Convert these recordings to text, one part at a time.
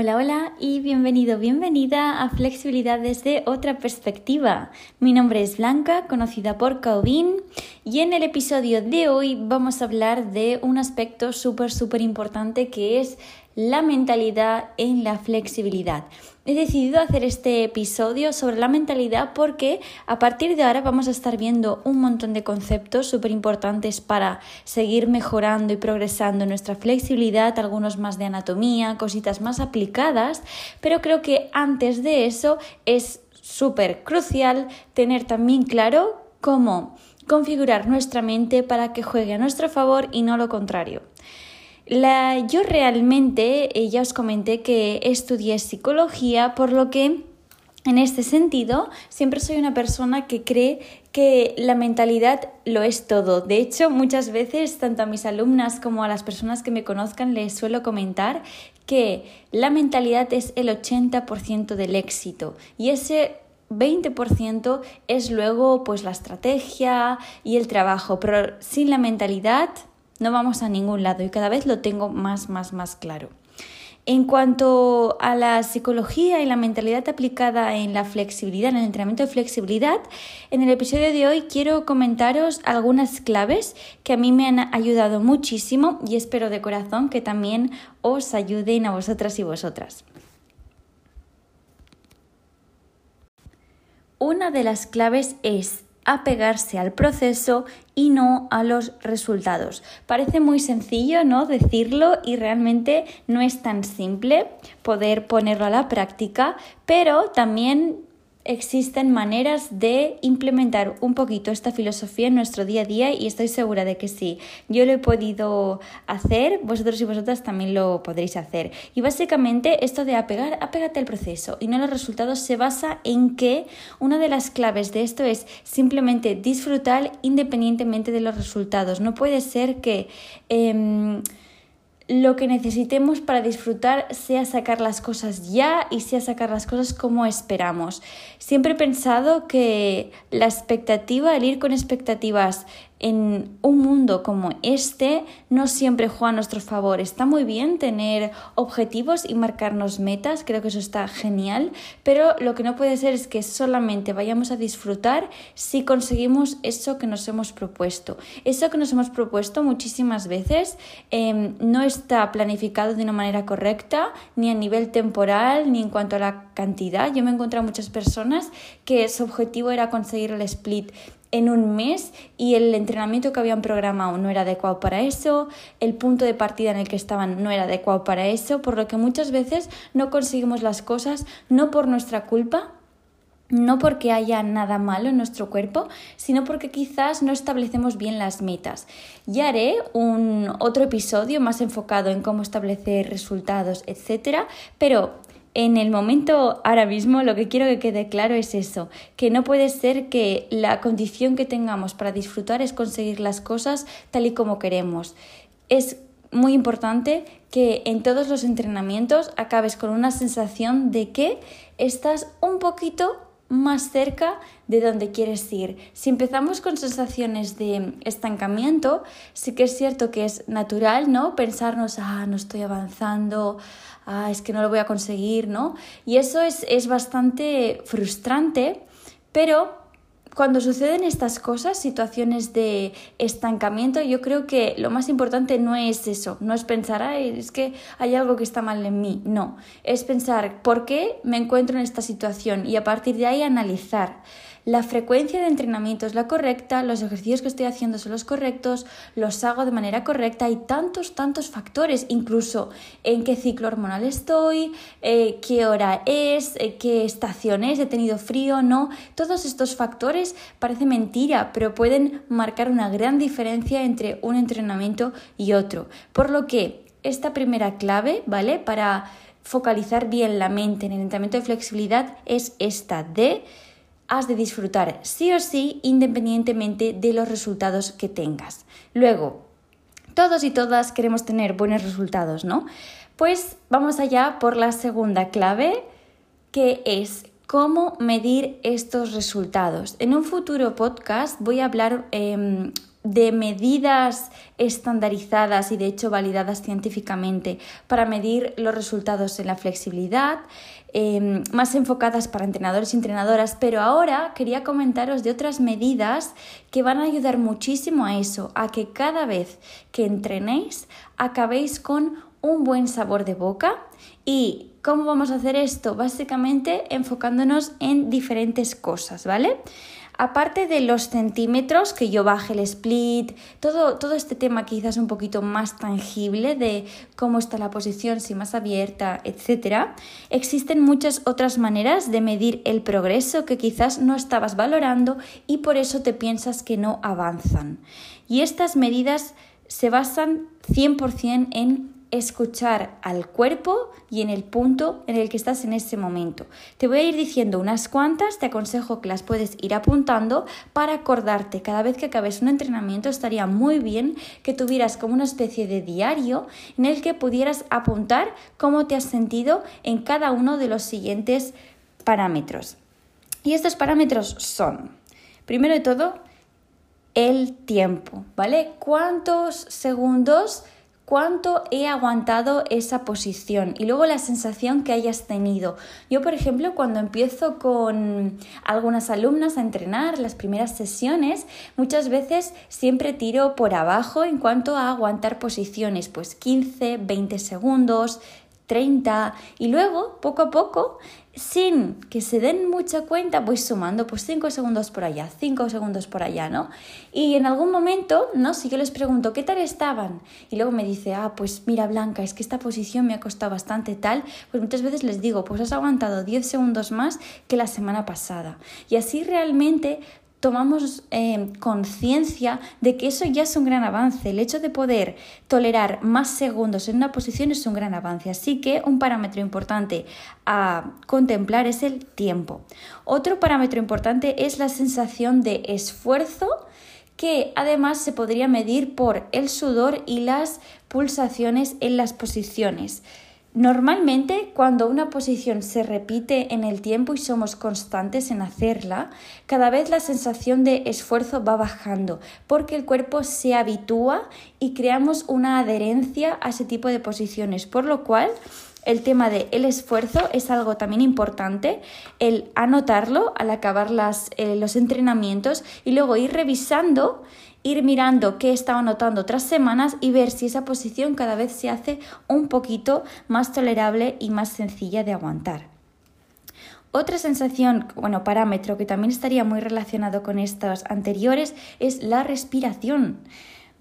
Hola, hola y bienvenido, bienvenida a Flexibilidad desde otra perspectiva. Mi nombre es Blanca, conocida por Caubin, y en el episodio de hoy vamos a hablar de un aspecto súper, súper importante que es la mentalidad en la flexibilidad. He decidido hacer este episodio sobre la mentalidad porque a partir de ahora vamos a estar viendo un montón de conceptos súper importantes para seguir mejorando y progresando nuestra flexibilidad, algunos más de anatomía, cositas más aplicadas, pero creo que antes de eso es súper crucial tener también claro cómo configurar nuestra mente para que juegue a nuestro favor y no lo contrario yo realmente, eh, ya os comenté que estudié psicología, por lo que en este sentido siempre soy una persona que cree que la mentalidad lo es todo. De hecho, muchas veces, tanto a mis alumnas como a las personas que me conozcan, les suelo comentar que la mentalidad es el 80% del éxito y ese 20% es luego pues la estrategia y el trabajo, pero sin la mentalidad no vamos a ningún lado y cada vez lo tengo más, más, más claro. En cuanto a la psicología y la mentalidad aplicada en la flexibilidad, en el entrenamiento de flexibilidad, en el episodio de hoy quiero comentaros algunas claves que a mí me han ayudado muchísimo y espero de corazón que también os ayuden a vosotras y vosotras. Una de las claves es apegarse al proceso y no a los resultados. Parece muy sencillo, ¿no? Decirlo y realmente no es tan simple poder ponerlo a la práctica, pero también existen maneras de implementar un poquito esta filosofía en nuestro día a día y estoy segura de que sí, yo lo he podido hacer, vosotros y vosotras también lo podréis hacer. Y básicamente esto de apegar, apégate al proceso y no a los resultados se basa en que una de las claves de esto es simplemente disfrutar independientemente de los resultados. No puede ser que... Em, lo que necesitemos para disfrutar sea sacar las cosas ya y sea sacar las cosas como esperamos. Siempre he pensado que la expectativa, el ir con expectativas en un mundo como este no siempre juega a nuestro favor. Está muy bien tener objetivos y marcarnos metas, creo que eso está genial, pero lo que no puede ser es que solamente vayamos a disfrutar si conseguimos eso que nos hemos propuesto. Eso que nos hemos propuesto muchísimas veces em, no está planificado de una manera correcta, ni a nivel temporal, ni en cuanto a la cantidad. Yo me he encontrado muchas personas que su objetivo era conseguir el split en un mes y el entrenamiento que habían programado no era adecuado para eso, el punto de partida en el que estaban no era adecuado para eso, por lo que muchas veces no conseguimos las cosas no por nuestra culpa, no porque haya nada malo en nuestro cuerpo, sino porque quizás no establecemos bien las metas. Ya haré un otro episodio más enfocado en cómo establecer resultados, etcétera, pero en el momento ahora mismo lo que quiero que quede claro es eso, que no puede ser que la condición que tengamos para disfrutar es conseguir las cosas tal y como queremos. Es muy importante que en todos los entrenamientos acabes con una sensación de que estás un poquito más cerca de donde quieres ir. Si empezamos con sensaciones de estancamiento, sí que es cierto que es natural, ¿no? Pensarnos, ah, no estoy avanzando, ah, es que no lo voy a conseguir, ¿no? Y eso es, es bastante frustrante, pero cuando suceden estas cosas, situaciones de estancamiento, yo creo que lo más importante no es eso, no es pensar, Ay, es que hay algo que está mal en mí, no, es pensar por qué me encuentro en esta situación y a partir de ahí analizar la frecuencia de entrenamiento es la correcta, los ejercicios que estoy haciendo son los correctos, los hago de manera correcta, hay tantos, tantos factores, incluso en qué ciclo hormonal estoy, eh, qué hora es, eh, qué estación es, he tenido frío, no, todos estos factores parece mentira, pero pueden marcar una gran diferencia entre un entrenamiento y otro. Por lo que esta primera clave, ¿vale? Para focalizar bien la mente en el entrenamiento de flexibilidad es esta de has de disfrutar sí o sí independientemente de los resultados que tengas. Luego, todos y todas queremos tener buenos resultados, ¿no? Pues vamos allá por la segunda clave, que es cómo medir estos resultados. En un futuro podcast voy a hablar em, de medidas estandarizadas y de hecho validadas científicamente para medir los resultados en la flexibilidad, em, más enfocadas para entrenadores y entrenadoras, pero ahora quería comentaros de otras medidas que van a ayudar muchísimo a eso, a que cada vez que entrenéis acabéis con un buen sabor de boca y ¿cómo vamos a hacer esto? Básicamente enfocándonos en diferentes cosas, ¿vale? Aparte de los centímetros, que yo baje el split, todo, todo este tema quizás un poquito más tangible de cómo está la posición, si más abierta, etc., existen muchas otras maneras de medir el progreso que quizás no estabas valorando y por eso te piensas que no avanzan. Y estas medidas se basan 100% en escuchar al cuerpo y en el punto en el que estás en ese momento. Te voy a ir diciendo unas cuantas, te aconsejo que las puedes ir apuntando para acordarte. Cada vez que acabes un entrenamiento estaría muy bien que tuvieras como una especie de diario en el que pudieras apuntar cómo te has sentido en cada uno de los siguientes parámetros. Y estos parámetros son, primero de todo, el tiempo, ¿vale? ¿Cuántos segundos cuánto he aguantado esa posición y luego la sensación que hayas tenido. Yo, por ejemplo, cuando empiezo con algunas alumnas a entrenar las primeras sesiones, muchas veces siempre tiro por abajo en cuanto a aguantar posiciones, pues 15, 20 segundos, 30 y luego, poco a poco, sin que se den mucha cuenta, voy sumando pues 5 segundos por allá, 5 segundos por allá, ¿no? Y en algún momento, ¿no? Si yo les pregunto, ¿qué tal estaban? Y luego me dice, ah, pues mira Blanca, es que esta posición me ha costado bastante tal, pues muchas veces les digo, pues has aguantado 10 segundos más que la semana pasada. Y así realmente tomamos eh, conciencia de que eso ya es un gran avance. El hecho de poder tolerar más segundos en una posición es un gran avance. Así que un parámetro importante a contemplar es el tiempo. Otro parámetro importante es la sensación de esfuerzo que además se podría medir por el sudor y las pulsaciones en las posiciones. Normalmente, cuando una posición se repite en el tiempo y somos constantes en hacerla, cada vez la sensación de esfuerzo va bajando porque el cuerpo se habitúa y creamos una adherencia a ese tipo de posiciones, por lo cual el tema del el esfuerzo es algo también importante, el anotarlo al acabar las, eh, los entrenamientos y luego ir revisando ir mirando qué estaba notando otras semanas y ver si esa posición cada vez se hace un poquito más tolerable y más sencilla de aguantar. Otra sensación, bueno, parámetro que también estaría muy relacionado con estas anteriores es la respiración.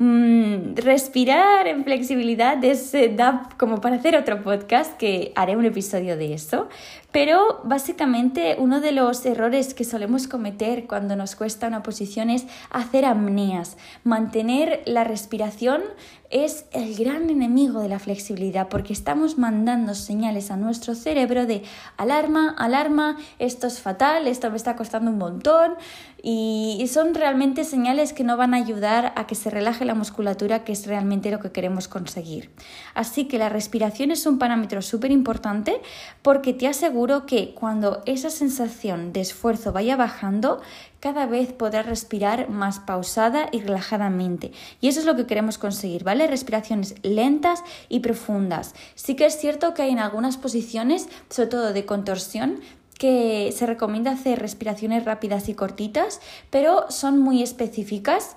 Mm, respirar en flexibilidad es, eh, da como para hacer otro podcast que haré un episodio de eso, pero básicamente uno de los errores que solemos cometer cuando nos cuesta una posición es hacer apneas, mantener la respiración es el gran enemigo de la flexibilidad porque estamos mandando señales a nuestro cerebro de alarma, alarma, esto es fatal, esto me está costando un montón y son realmente señales que no van a ayudar a que se relaje la musculatura, que es realmente lo que queremos conseguir. Así que la respiración es un parámetro súper importante porque te aseguro que cuando esa sensación de esfuerzo vaya bajando, cada vez podrás respirar más pausada y relajadamente. Y eso es lo que queremos conseguir, ¿vale? Respiraciones lentas y profundas. Sí que es cierto que hay en algunas posiciones, sobre todo de contorsión, que se recomienda hacer respiraciones rápidas y cortitas, pero son muy específicas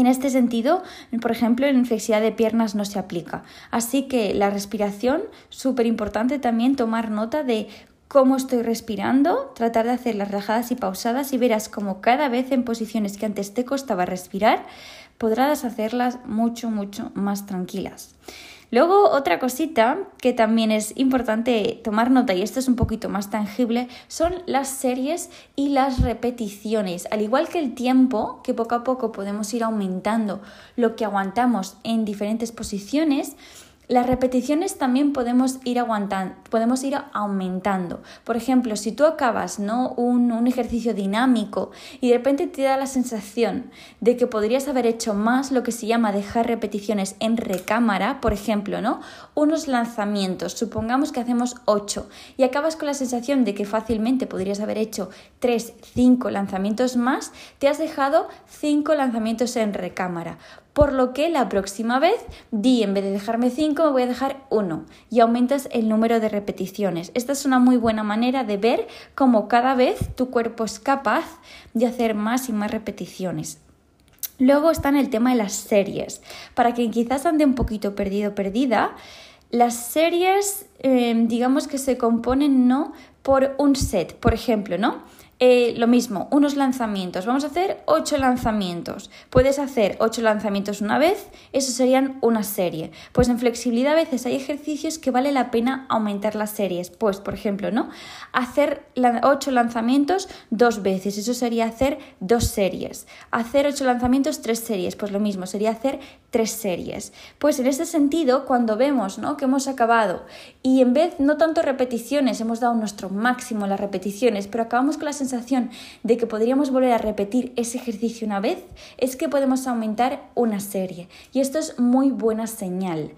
en este sentido, por ejemplo, en flexibilidad de piernas no se aplica. Así que la respiración, súper importante también tomar nota de cómo estoy respirando, tratar de hacer las relajadas y pausadas y verás como cada vez en posiciones que antes te costaba respirar, podrás hacerlas mucho, mucho más tranquilas. Luego, otra cosita que también es importante tomar nota, y esto es un poquito más tangible, son las series y las repeticiones. Al igual que el tiempo, que poco a poco podemos ir aumentando lo que aguantamos en diferentes posiciones, Las repeticiones también podemos ir aguantando, podemos ir aumentando. Por ejemplo, si tú acabas ¿no? un, un, ejercicio dinámico y de repente te da la sensación de que podrías haber hecho más lo que se llama dejar repeticiones en recámara, por ejemplo, ¿no? Unos lanzamientos, supongamos que hacemos 8 y acabas con la sensación de que fácilmente podrías haber hecho 3, 5 lanzamientos más, te has dejado 5 lanzamientos en recámara por lo que la próxima vez di en vez de dejarme 5 me voy a dejar 1 y aumentas el número de repeticiones. Esta es una muy buena manera de ver cómo cada vez tu cuerpo es capaz de hacer más y más repeticiones. Luego está en el tema de las series. Para quien quizás ande un poquito perdido perdida, las series em, digamos que se componen no por un set, por ejemplo, ¿no? Eh, lo mismo, unos lanzamientos. Vamos a hacer 8 lanzamientos. Puedes hacer 8 lanzamientos una vez, eso serían una serie. Pues en flexibilidad a veces hay ejercicios que vale la pena aumentar las series. Pues, por ejemplo, ¿no? Hacer 8 lanzamientos dos veces, eso sería hacer dos series. Hacer 8 lanzamientos, tres series, pues lo mismo, sería hacer tres series. Pues en ese sentido, cuando vemos ¿no? que hemos acabado y en vez no tanto repeticiones, hemos dado nuestro máximo las repeticiones, pero acabamos con la de que podríamos volver a repetir ese ejercicio una vez, es que podemos aumentar una serie. Y esto es muy buena señal.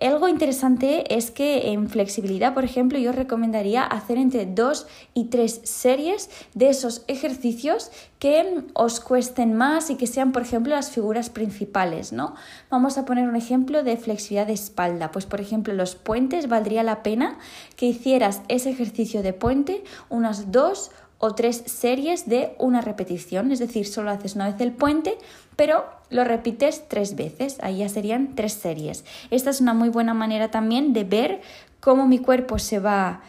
Algo interesante es que en flexibilidad, por ejemplo, yo recomendaría hacer entre dos y tres series de esos ejercicios que os cuesten más y que sean, por ejemplo, las figuras principales, ¿no? Vamos a poner un ejemplo de flexibilidad de espalda. Pues, por ejemplo, los puentes valdría la pena que hicieras ese ejercicio de puente unas dos o tres series de una repetición, es decir, solo haces una vez el puente, pero lo repites tres veces, ahí ya serían tres series. Esta es una muy buena manera también de ver cómo mi cuerpo se va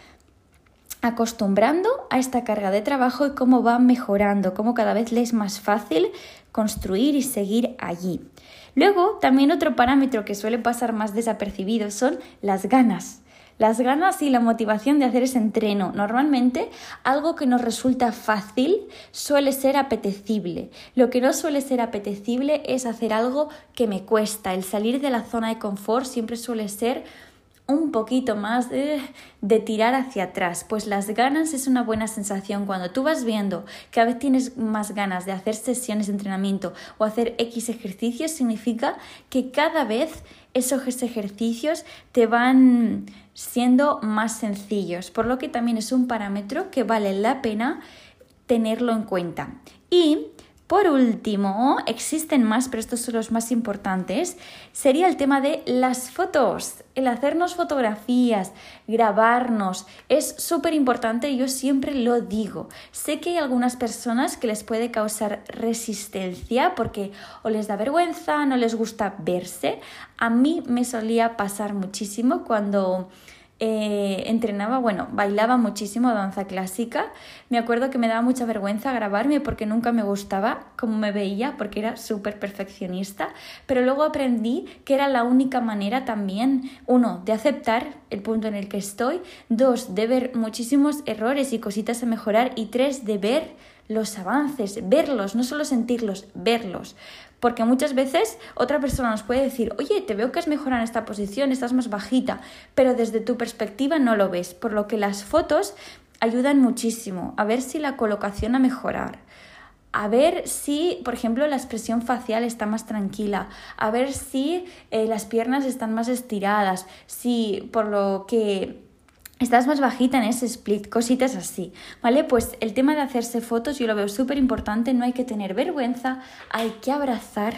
acostumbrando a esta carga de trabajo y cómo va mejorando, cómo cada vez le es más fácil construir y seguir allí. Luego, también otro parámetro que suele pasar más desapercibido son las ganas las ganas y la motivación de hacer ese entreno. Normalmente algo que nos resulta fácil suele ser apetecible. Lo que no suele ser apetecible es hacer algo que me cuesta. El salir de la zona de confort siempre suele ser un poquito más de, de, tirar hacia atrás, pues las ganas es una buena sensación cuando tú vas viendo que a veces tienes más ganas de hacer sesiones de entrenamiento o hacer X ejercicios, significa que cada vez esos ejercicios te van siendo más sencillos, por lo que también es un parámetro que vale la pena tenerlo en cuenta. Y por último, existen más, pero estos son los más importantes, sería el tema de las fotos, el hacernos fotografías, grabarnos. Es súper importante, yo siempre lo digo. Sé que hay algunas personas que les puede causar resistencia porque o les da vergüenza, no les gusta verse. A mí me solía pasar muchísimo cuando eh, entrenaba, bueno, bailaba muchísimo danza clásica. Me acuerdo que me daba mucha vergüenza grabarme porque nunca me gustaba cómo me veía, porque era súper perfeccionista, pero luego aprendí que era la única manera también, uno, de aceptar el punto en el que estoy, dos, de ver muchísimos errores y cositas a mejorar y tres, de ver los avances, verlos, no solo sentirlos, verlos. Porque muchas veces otra persona nos puede decir, oye, te veo que has mejorado en esta posición, estás más bajita, pero desde tu perspectiva no lo ves. Por lo que las fotos ayudan muchísimo a ver si la colocación a mejorar, a ver si, por ejemplo, la expresión facial está más tranquila, a ver si eh, las piernas están más estiradas, si por lo que estás más bajita en ese split, cositas así, ¿vale? Pues el tema de hacerse fotos yo lo veo súper importante, no hay que tener vergüenza, hay que abrazar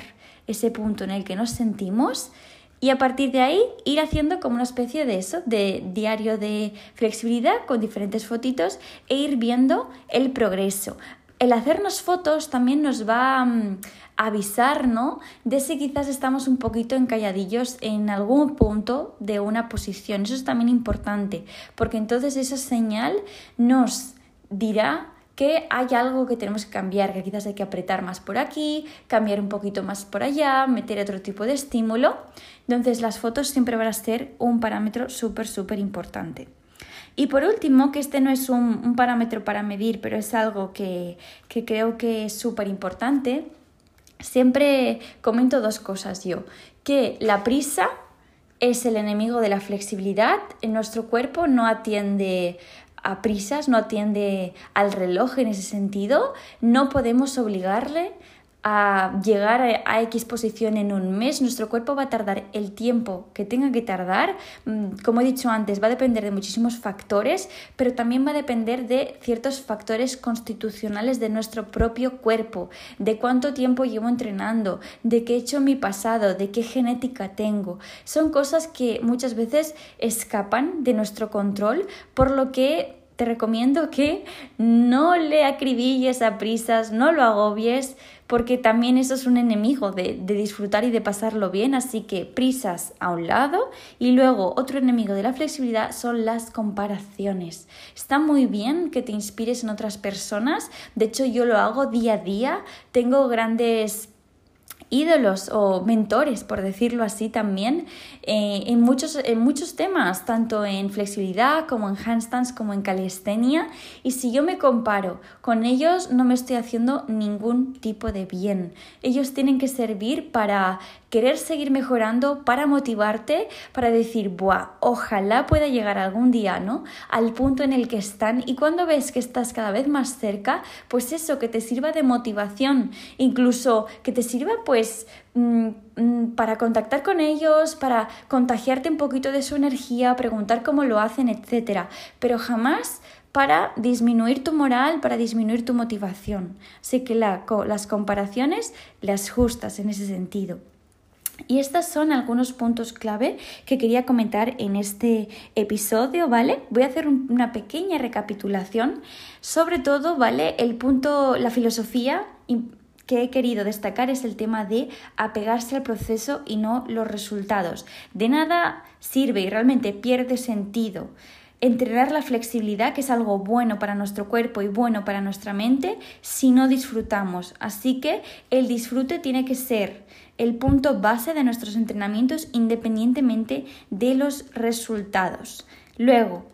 ese punto en el que nos sentimos y a partir de ahí ir haciendo como una especie de eso, de diario de flexibilidad con diferentes fotitos e ir viendo el progreso. El hacernos fotos también nos va mm, avisar, ¿no? De si quizás estamos un poquito encalladillos en algún punto de una posición. Eso es también importante, porque entonces esa señal nos dirá que hay algo que tenemos que cambiar, que quizás hay que apretar más por aquí, cambiar un poquito más por allá, meter otro tipo de estímulo. Entonces las fotos siempre van a ser un parámetro súper, súper importante. Y por último, que este no es un, parámetro para medir, pero es algo que, que creo que es súper importante, Siempre comento dos cosas yo, que la prisa es el enemigo de la flexibilidad. En nuestro cuerpo no atiende a prisas, no atiende al reloj en ese sentido. No podemos obligarle a llegar a, X posición en un mes, nuestro cuerpo va a tardar el tiempo que tenga que tardar. Mm, como he dicho antes, va a depender de muchísimos factores, pero también va a depender de ciertos factores constitucionales de nuestro propio cuerpo, de cuánto tiempo llevo entrenando, de qué he hecho mi pasado, de qué genética tengo. Son cosas que muchas veces escapan de nuestro control, por lo que te recomiendo que no le acribilles a prisas, no lo agobies, porque también eso es un enemigo de, de, disfrutar y de pasarlo bien, así que prisas a un lado y luego otro enemigo de la flexibilidad son las comparaciones. Está muy bien que te inspires en otras personas, de hecho yo lo hago día a día, tengo grandes ídolos o mentores, por decirlo así también, eh, en, muchos, en muchos temas, tanto en flexibilidad como en handstands, como en calistenia. Y si yo me comparo con ellos, no me estoy haciendo ningún tipo de bien. Ellos tienen que servir para querer seguir mejorando, para motivarte, para decir, Buah, ojalá pueda llegar algún día, ¿no? Al punto en el que están. Y cuando ves que estás cada vez más cerca, pues eso, que te sirva de motivación, incluso que te sirva, pues, mm, mm, para contactar con ellos, para contagiarte un poquito de su energía, preguntar cómo lo hacen, etc. Pero jamás para disminuir tu moral, para disminuir tu motivación. Así que las comparaciones las justas en ese sentido. Y estos son algunos puntos clave que quería comentar en este episodio, ¿vale? Voy a hacer una pequeña recapitulación, sobre todo, ¿vale? El punto, la filosofía que he querido destacar es el tema de apegarse al proceso y no los resultados. De nada sirve y realmente pierde sentido entrenar la flexibilidad, que es algo bueno para nuestro cuerpo y bueno para nuestra mente, si no disfrutamos. Así que el disfrute tiene que ser el punto base de nuestros entrenamientos independientemente de los resultados. Luego,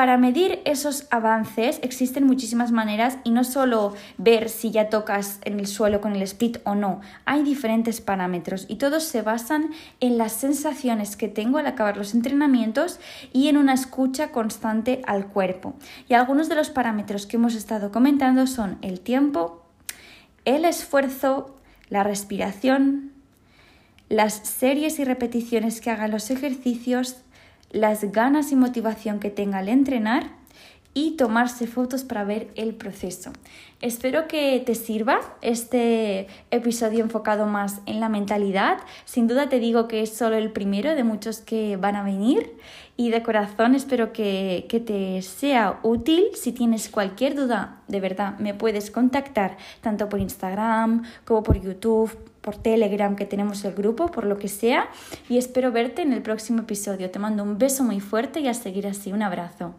para medir esos avances existen muchísimas maneras y no solo ver si ya tocas en el suelo con el split o no, hay diferentes parámetros y todos se basan en las sensaciones que tengo al acabar los entrenamientos y en una escucha constante al cuerpo. Y algunos de los parámetros que hemos estado comentando son el tiempo, el esfuerzo, la respiración, las series y repeticiones que hagan los ejercicios, las ganas y motivación que tenga al entrenar y tomarse fotos para ver el proceso. Espero que te sirva este episodio enfocado más en la mentalidad. Sin duda te digo que es solo el primero de muchos que van a venir y de corazón espero que, que te sea útil. Si tienes cualquier duda, de verdad me puedes contactar tanto por Instagram como por YouTube, por Telegram que tenemos el grupo, por lo que sea. Y espero verte en el próximo episodio. Te mando un beso muy fuerte y a seguir así. Un abrazo.